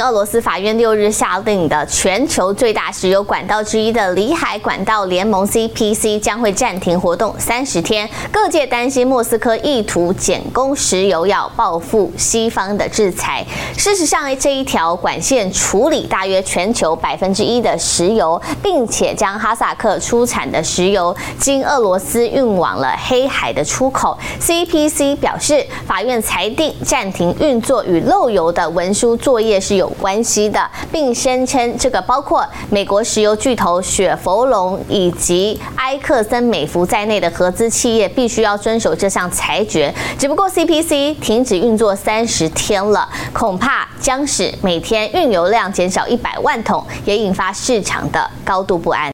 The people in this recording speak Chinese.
俄罗斯法院六日下令的全球最大石油管道之一的里海管道联盟 （CPC） 将会暂停活动三十天。各界担心莫斯科意图减供石油，要报复西方的制裁。事实上，这一条管线处理大约全球百分之一的石油，并且将哈萨克出产的石油经俄罗斯运往了黑海的出口。CPC 表示，法院裁定暂停运作与漏油的文书作业是有。有关系的，并声称这个包括美国石油巨头雪佛龙以及埃克森美孚在内的合资企业必须要遵守这项裁决。只不过 CPC 停止运作三十天了，恐怕将使每天运油量减少一百万桶，也引发市场的高度不安。